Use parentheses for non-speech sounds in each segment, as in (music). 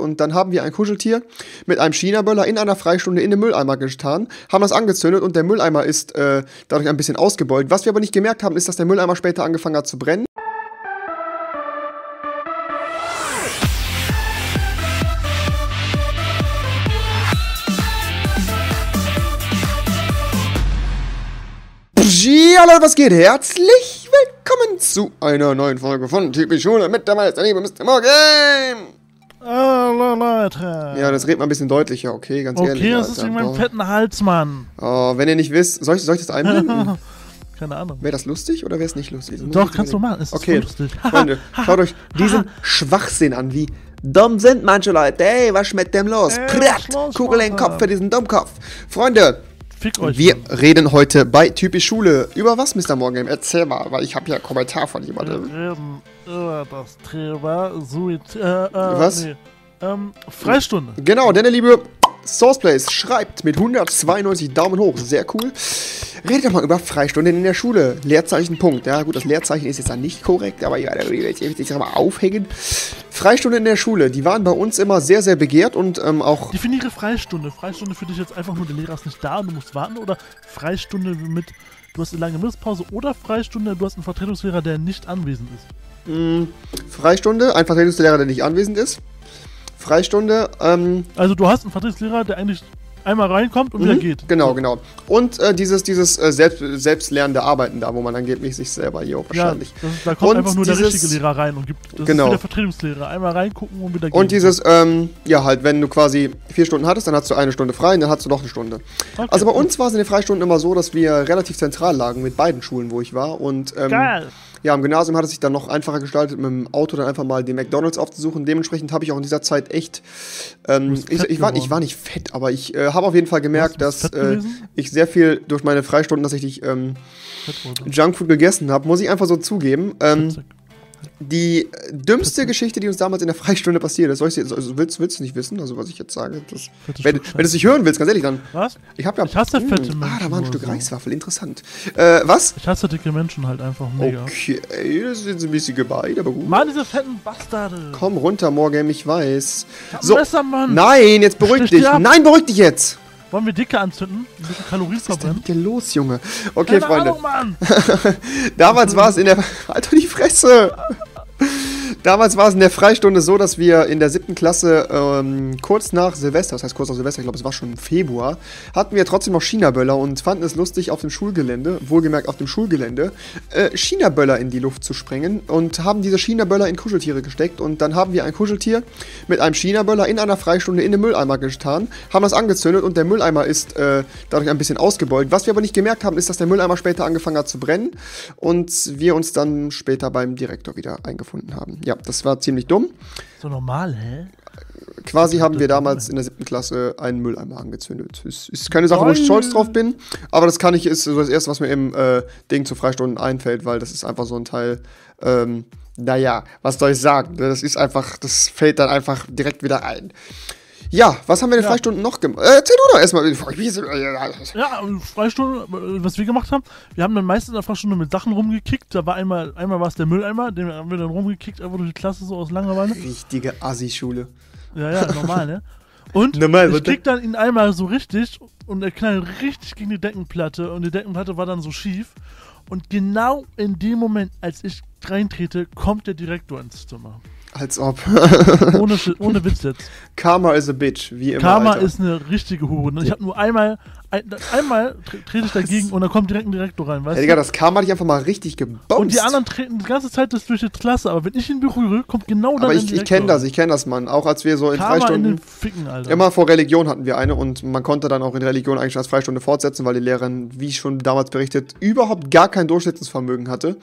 Und dann haben wir ein Kuscheltier mit einem China-Böller in einer Freistunde in den Mülleimer getan, haben das angezündet und der Mülleimer ist äh, dadurch ein bisschen ausgebeult. Was wir aber nicht gemerkt haben, ist, dass der Mülleimer später angefangen hat zu brennen. Hallo, was geht? Herzlich willkommen zu einer neuen Folge von Typisch Schule mit der Meister, liebe Mr. Morgan. Hallo Leute. Ja, das redet mal ein bisschen deutlicher, okay, ganz ehrlich. Okay, das ist wegen meinem fetten Hals, Mann. Oh, wenn ihr nicht wisst, soll ich, soll ich das einblenden? (laughs) Keine Ahnung. Wäre das lustig oder wäre es nicht lustig? Das Doch, kannst du machen. Es ist Okay, lustig. (laughs) Freunde, (laughs) schaut euch diesen Schwachsinn an, wie dumm sind manche Leute. Ey, was ist mit dem los? Ey, Pratt, Kugel in den Alter? Kopf für diesen Dummkopf. Freunde, wir reden heute bei Typisch Schule. Über was, Mr. Morgan? Erzähl mal, weil ich habe ja einen Kommentar von Wir jemandem. reden über das Thema Suizid. Äh, äh, Was? Nee. Ähm, Freistunde. Genau, denn der liebe Sourceplace schreibt mit 192 Daumen hoch, sehr cool. Redet doch mal über Freistunden in der Schule. Leerzeichen, Punkt. Ja, gut, das Leerzeichen ist jetzt dann nicht korrekt, aber ja, da will ich jetzt mal aufhängen. Freistunden in der Schule, die waren bei uns immer sehr, sehr begehrt und ähm, auch. Definiere Freistunde. Freistunde für dich jetzt einfach nur, der Lehrer ist nicht da und du musst warten oder Freistunde mit, du hast eine lange Mittagspause oder Freistunde, du hast einen Vertretungslehrer, der nicht anwesend ist. Mh, Freistunde, ein Vertretungslehrer, der nicht anwesend ist. Freistunde, ähm, Also du hast einen Vertretungslehrer, der eigentlich einmal reinkommt und wieder Mhm, geht. Genau, genau. Und äh, dieses, dieses äh, selbst, selbstlernende Arbeiten da, wo man angeblich sich selber hier Ja, wahrscheinlich. das, da kommt Und einfach nur der dieses- richtige Lehrer rein und gibt. Das Genau. ist wie der Vertretungslehrer. Einmal reingucken und wieder gehen. Und dieses, ähm, ja, halt, wenn du quasi vier Stunden hattest, dann hast du eine Stunde frei und dann hast du noch eine Stunde. Okay. Also bei uns war es in den Freistunden immer so, dass wir relativ zentral lagen mit beiden Schulen, wo ich war. Und ähm, Geil. Ja, im Gymnasium hat es sich dann noch einfacher gestaltet, mit dem Auto dann einfach mal den McDonalds aufzusuchen. Dementsprechend habe ich auch in dieser Zeit echt, ähm, ich, ich, war, ich war nicht fett, aber ich äh, habe auf jeden Fall gemerkt, dass äh, ich sehr viel durch meine Freistunden tatsächlich ähm. Junkfood gegessen habe, muss ich einfach so zugeben. Ähm. Die dümmste Geschichte, die uns damals in der Freistunde passiert ist, soll ich, dir- also willst, willst du nicht wissen, also was ich jetzt sage? Das, wenn, wenn du es nicht hören willst, ganz ehrlich, dann. Was? Ich habe ja. Ich hasse fette Hm, Ah, Menschen da war ein Stück so. Reiswaffel, interessant. Äh, was? Ich hasse dicke Menschen halt einfach mega. Okay, das jetzt ein bisschen gemein, aber gut. Mann, diese fetten Bastarde. Komm runter, Morgan, ich weiß. hab So. Messer, Mann. Nein, jetzt beruhig Stich dich. Nein, beruhig dich jetzt. Wollen wir dicke anzünden? Ein bisschen Kalorien Was ist denn verbrennen? mit dir los, Junge? Okay, Keine Freunde. Ahnung, Mann. (laughs) Damals war es in der. Alter, die Fresse! Damals war es in der Freistunde so, dass wir in der siebten Klasse ähm, kurz nach Silvester, das heißt kurz nach Silvester, ich glaube, es war schon im Februar, hatten wir trotzdem noch China-Böller und fanden es lustig, auf dem Schulgelände, wohlgemerkt auf dem Schulgelände, äh, China-Böller in die Luft zu sprengen und haben diese China-Böller in Kuscheltiere gesteckt und dann haben wir ein Kuscheltier mit einem China-Böller in einer Freistunde in den Mülleimer getan, haben das angezündet und der Mülleimer ist äh, dadurch ein bisschen ausgebeult. Was wir aber nicht gemerkt haben, ist, dass der Mülleimer später angefangen hat zu brennen und wir uns dann später beim Direktor wieder eingefunden haben. Ja, das war ziemlich dumm. So normal, hä? Quasi haben wir damals in der siebten Klasse einen Mülleimer angezündet. Ist, ist keine Sache, wo ich stolz drauf bin, aber das kann ich, ist so das Erste, was mir im äh, Ding zu Freistunden einfällt, weil das ist einfach so ein Teil, ähm, naja, was soll ich sagen? Das ist einfach, das fällt dann einfach direkt wieder ein. Ja, was haben wir in den Ja. Freistunden noch gemacht? Äh, erzähl du doch erstmal. Ja, und Freistunde, äh, was wir gemacht haben, wir haben dann meistens in der Freistunde mit Sachen rumgekickt. Da war einmal, einmal war es der Mülleimer, den haben wir dann rumgekickt, einfach durch die Klasse so aus Langeweile. Richtige Assi-Schule. Ja, ja, normal, ne? Und Normal, ich krieg dann ihn einmal so richtig und er knallt richtig gegen die Deckenplatte und die Deckenplatte war dann so schief. Und genau in dem Moment, als ich reintrete, kommt der Direktor ins Zimmer. Als ob. (laughs) Ohne, ohne Witz jetzt. Karma is a bitch, wie immer. Karma Alter. ist eine richtige Hure. ne? Ich habe nur einmal, ein, einmal tre- trete ich dagegen und dann kommt direkt ein Direktor rein, weißt Ja, Digga, das Karma hat dich einfach mal richtig gebounced. Und die anderen treten die ganze Zeit das durch die Klasse, aber wenn ich ihn berühre, kommt genau dann Aber ich, ich kenne das, ich kenne das, Mann. Auch als wir so in Karma in Freistunden. den Ficken, Alter. Immer vor Religion hatten wir eine und man konnte dann auch in Religion eigentlich als Freistunde fortsetzen, weil die Lehrerin, wie schon damals berichtet, überhaupt gar kein Durchsetzungsvermögen hatte.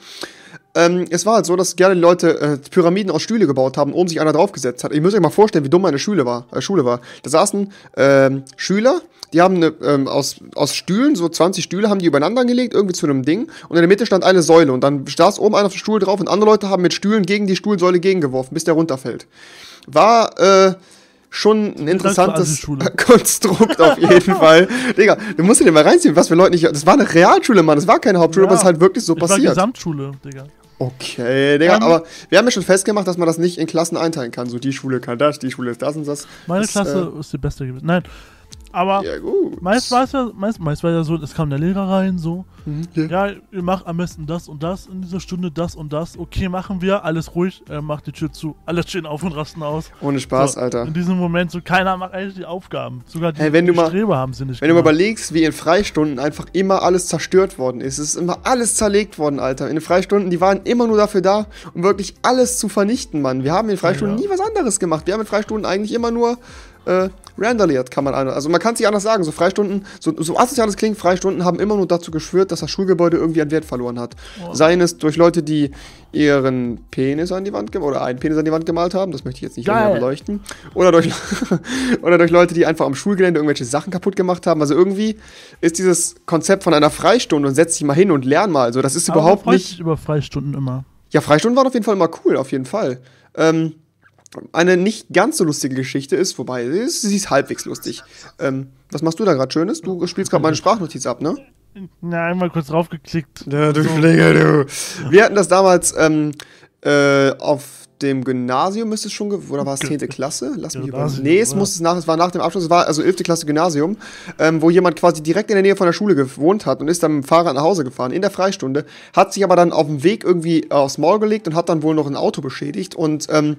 Ähm, es war halt so, dass gerne Leute äh, Pyramiden aus Stühle gebaut haben, oben sich einer draufgesetzt hat. Ich muss euch mal vorstellen, wie dumm meine Schule war. Äh, Schule war. Da saßen ähm, Schüler, die haben eine, ähm, aus, aus Stühlen, so 20 Stühle, haben die übereinander gelegt, irgendwie zu einem Ding. Und in der Mitte stand eine Säule. Und dann saß oben einer auf dem Stuhl drauf und andere Leute haben mit Stühlen gegen die Stuhlsäule gegengeworfen, bis der runterfällt. War, äh, schon ein interessantes. (laughs) Konstrukt auf jeden (laughs) Fall. Digga, du musst dir den mal reinziehen, was für Leute nicht. Das war eine Realschule, Mann. Das war keine Hauptschule, aber es ist halt wirklich so ich war passiert. Gesamtschule, Digga. Okay, Digga, Ähm. aber wir haben ja schon festgemacht, dass man das nicht in Klassen einteilen kann. So, die Schule kann das, die Schule ist das und das. Meine Das, Klasse ist die beste gewesen. Nein. Aber Äh, ja, gut. meist war es ja, meist, meist war ja so, es kam der Lehrer rein, so, Mhm, ja. ihr macht am besten das und das in dieser Stunde, das und das. Okay, machen wir, alles ruhig, er macht die Tür zu, alle stehen auf und rasten aus. Ohne Spaß, so, Alter. In diesem Moment, so, keiner macht eigentlich die Aufgaben. Sogar die, Hey, wenn du die mal- Streber haben sie nicht Wenn du mal gemacht. überlegst, wie in Freistunden einfach immer alles zerstört worden ist. Es ist immer alles zerlegt worden, Alter. In den Freistunden, die waren immer nur dafür da, um wirklich alles zu vernichten, Mann. Wir haben in Freistunden Ja. nie was anderes gemacht. Wir haben in Freistunden eigentlich immer nur äh, randaliert, kann man an- Also man kann es nicht anders sagen. So Freistunden, so, so asozial es klingt, Freistunden haben immer nur dazu geschwört, dass das Schulgebäude irgendwie an Wert verloren hat. Oh. Seien es durch Leute, die ihren Penis an die Wand gemalt oder einen Penis an die Wand gemalt haben, das möchte ich jetzt nicht Geil. länger beleuchten. Oder durch, (laughs) oder durch Leute, die einfach am Schulgelände irgendwelche Sachen kaputt gemacht haben. Also irgendwie ist dieses Konzept von einer Freistunde und setz dich mal hin und lern mal. So, das ist Aber überhaupt nicht. über Freistunden immer. Ja, Freistunden waren auf jeden Fall immer cool, auf jeden Fall. Ähm, eine nicht ganz so lustige Geschichte ist, wobei sie ist, halbwegs lustig. Ähm, was machst du da gerade Schönes? Du spielst gerade meine Sprachnotiz ab, ne? Na, einmal kurz draufgeklickt. Ja, du So. Schlinge, du. Wir hatten das damals ähm, äh, auf dem Gymnasium, müsste es schon, oder war es 10. Klasse? Lass mich. Gymnasium, Nee, es muss es nach, es war nach dem Abschluss, es war also 11. Klasse Gymnasium, ähm, wo jemand quasi direkt in der Nähe von der Schule gewohnt hat und ist dann mit dem Fahrrad nach Hause gefahren, in der Freistunde, hat sich aber dann auf dem Weg irgendwie aufs Maul gelegt und hat dann wohl noch ein Auto beschädigt. Und ähm,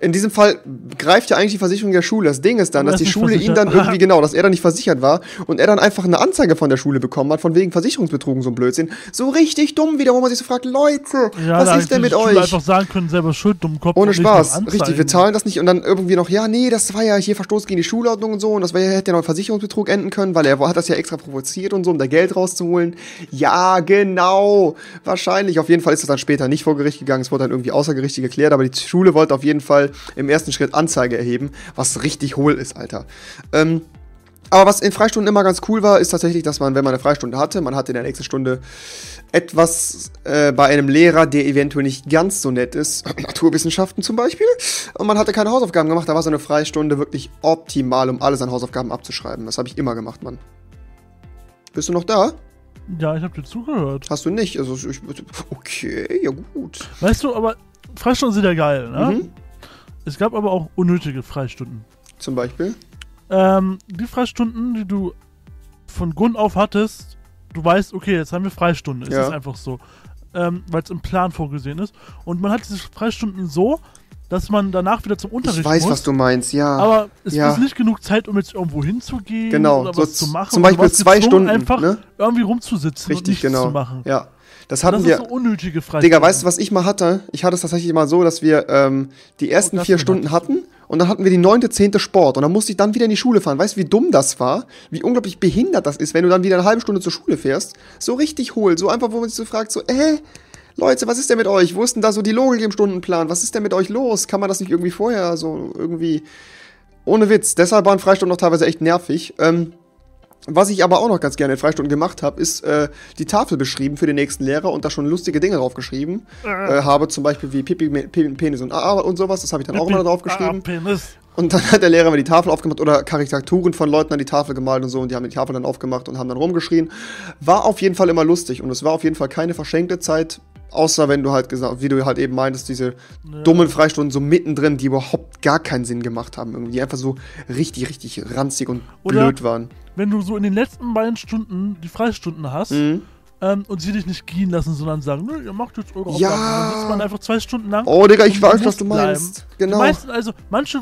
in diesem Fall greift ja eigentlich die Versicherung der Schule. Das Ding ist dann, dass die Schule ihn dann irgendwie, genau, dass er dann nicht versichert war und er dann einfach eine Anzeige von der Schule bekommen hat, von wegen Versicherungsbetrug und so ein Blödsinn. So richtig dumm wieder, wo man sich so fragt, Leute, Ja, was ist denn mit die Schule euch? einfach sagen können, selber schuld, dumm Kopf. Ohne Spaß. Richtig, wir zahlen das nicht und dann irgendwie noch, ja, nee, das war ja hier Verstoß gegen die Schulordnung und so und das war ja, hätte ja noch Versicherungsbetrug enden können, weil er hat das ja extra provoziert und so, um da Geld rauszuholen. Ja, genau. Wahrscheinlich. Auf jeden Fall ist das dann später nicht vor Gericht gegangen. Es wurde dann irgendwie außergerichtlich geklärt, aber die Schule wollte auf jeden Fall im ersten Schritt Anzeige erheben, was richtig hohl ist, Alter. Ähm, aber was in Freistunden immer ganz cool war, ist tatsächlich, dass man, wenn man eine Freistunde hatte, man hatte in der nächsten Stunde etwas äh, bei einem Lehrer, der eventuell nicht ganz so nett ist, (clears throat) Naturwissenschaften zum Beispiel, und man hatte keine Hausaufgaben gemacht, da war so eine Freistunde wirklich optimal, um alles an Hausaufgaben abzuschreiben. Das habe ich immer gemacht, Mann. Bist du noch da? Ja, ich habe dir zugehört. Hast du nicht? Also ich, okay, ja gut. Weißt du, aber Freistunden sind ja geil, ne? Mhm. Es gab aber auch unnötige Freistunden. Zum Beispiel. Ähm, die Freistunden, die du von Grund auf hattest, du weißt, okay, jetzt haben wir Freistunde. Es Ja. ist einfach so. Ähm, Weil es im Plan vorgesehen ist. Und man hat diese Freistunden so, dass man danach wieder zum Unterricht Ich weiß, muss. was du meinst, ja. aber es Ja. ist nicht genug Zeit, um jetzt irgendwo hinzugehen Genau, oder so was zu machen. zum Und Beispiel zwei Stunden, einfach ne? irgendwie rumzusitzen und Richtig, nichts genau. zu machen. Ja. Das Das hatten ist wir. so unnötige Freistunden. Digga, weißt du, was ich mal hatte? Ich hatte es tatsächlich mal so, dass wir ähm, die ersten das vier Stunden hatten und dann hatten wir die neunte, zehnte Sport und dann musste ich dann wieder in die Schule fahren. Weißt du, wie dumm das war? Wie unglaublich behindert das ist, wenn du dann wieder eine halbe Stunde zur Schule fährst? So richtig hohl, so einfach, wo man sich so fragt, so, äh, Leute, was ist denn mit euch? Wo ist denn da so die Logik im Stundenplan? Was ist denn mit euch los? Kann man das nicht irgendwie vorher so irgendwie... Ohne Witz, deshalb waren Freistunden noch teilweise echt nervig. Ähm, was ich aber auch noch ganz gerne in Freistunden gemacht habe, ist äh, die Tafel beschrieben für den nächsten Lehrer und da schon lustige Dinge draufgeschrieben äh, habe, zum Beispiel wie Pipi, Pe- Penis und AA und sowas, das habe ich dann auch immer draufgeschrieben. Ah, Penis. Und dann hat der Lehrer mir die Tafel aufgemacht oder Karikaturen von Leuten an die Tafel gemalt und so und die haben die Tafel dann aufgemacht und haben dann rumgeschrien. War auf jeden Fall immer lustig und es war auf jeden Fall keine verschenkte Zeit, außer wenn du halt gesagt, wie du halt eben meintest, diese dummen Freistunden so mittendrin, die überhaupt gar keinen Sinn gemacht haben, irgendwie die einfach so richtig, richtig ranzig und Oder- blöd waren. Wenn du so in den letzten beiden Stunden die Freistunden hast Mhm. ähm, und sie dich nicht gehen lassen, sondern sagen, nö, ihr macht jetzt eure Ja. Aufgaben. Dann sitzt man einfach zwei Stunden lang. Oh, Digga, ich weiß, was du bleiben. meinst. Genau. Die meisten, also manche,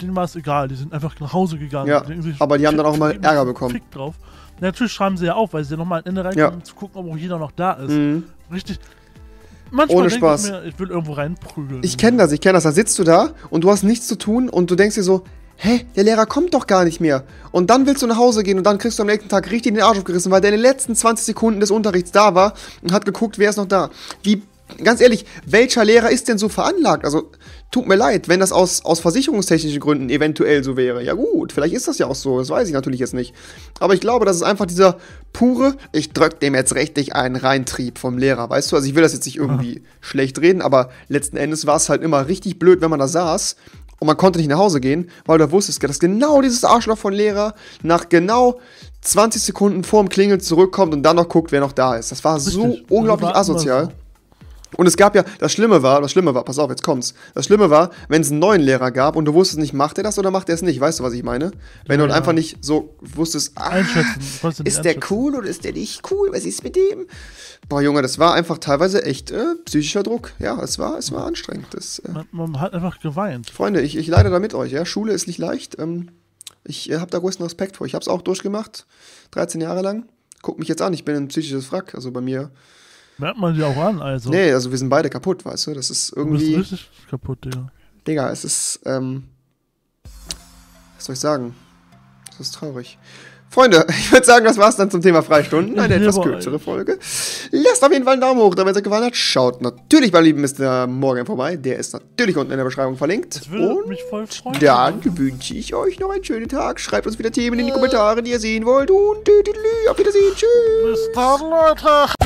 denen war es egal, die sind einfach nach Hause gegangen. Ja, Die aber die haben dann auch mal Ärger bekommen. Fick drauf. Natürlich schreiben sie ja auf, weil sie ja nochmal ein Ende reinkommen, Ja. um zu gucken, ob auch jeder noch da ist. Mhm. Richtig. Manchmal Ohne Spaß. ich mir, ich will irgendwo reinprügeln. Ich kenne das, ich kenne das. Da sitzt du da und du hast nichts zu tun und du denkst dir so, hä, der Lehrer kommt doch gar nicht mehr. Und dann willst du nach Hause gehen und dann kriegst du am nächsten Tag richtig den Arsch aufgerissen, weil der in den letzten 20 Sekunden des Unterrichts da war und hat geguckt, wer ist noch da. Wie, ganz ehrlich, welcher Lehrer ist denn so veranlagt? Also, tut mir leid, wenn das aus, aus versicherungstechnischen Gründen eventuell so wäre. Ja gut, vielleicht ist das ja auch so, das weiß ich natürlich jetzt nicht. Aber ich glaube, das ist einfach dieser pure, ich drück dem jetzt richtig einen Reintrieb vom Lehrer, weißt du? Also ich will das jetzt nicht irgendwie schlecht reden, aber letzten Endes war es halt immer richtig blöd, wenn man da saß und man konnte nicht nach Hause gehen, weil du wusstest, dass genau dieses Arschloch von Lehrer nach genau 20 Sekunden vorm Klingeln zurückkommt und dann noch guckt, wer noch da ist. Das war so Richtig. unglaublich asozial. Und es gab ja, das Schlimme war, das Schlimme war, pass auf, jetzt kommt's. Das Schlimme war, wenn es einen neuen Lehrer gab und du wusstest nicht, macht er das oder macht er es nicht, weißt du, was ich meine? Wenn Ja, du ja. einfach nicht so wusstest, ah, ist der cool oder ist der nicht cool? Was ist mit dem? Boah, Junge, das war einfach teilweise echt äh, psychischer Druck. Ja, es war, es war anstrengend. Das, äh, Man, man hat einfach geweint. Freunde, ich, ich leide da mit euch, ja. Schule ist nicht leicht. Ähm, ich äh, habe da größten Respekt vor. Ich habe es auch durchgemacht, 13 Jahre lang. Guck mich jetzt an, ich bin ein psychisches Wrack. Also bei mir. Merkt man dir auch an, also. Nee, also wir sind beide kaputt, weißt du? Das ist du bist irgendwie. richtig kaputt, Digga. Digga, es ist, ähm, was soll ich sagen? Das ist traurig. Freunde, (laughs) ich würde sagen, das war's dann zum Thema Freistunden. Eine (laughs) etwas kürzere. Folge. Lasst auf jeden Fall einen Daumen hoch, damit es euch gefallen hat. Schaut natürlich beim lieben Mr. Morgan vorbei. Der ist natürlich unten in der Beschreibung verlinkt. Das würde Und mich voll freuen. dann wünsche ich euch noch einen schönen Tag. Schreibt uns wieder Themen in die Kommentare, die ihr sehen wollt. Und auf Wiedersehen. Tschüss. Bis dann, Leute.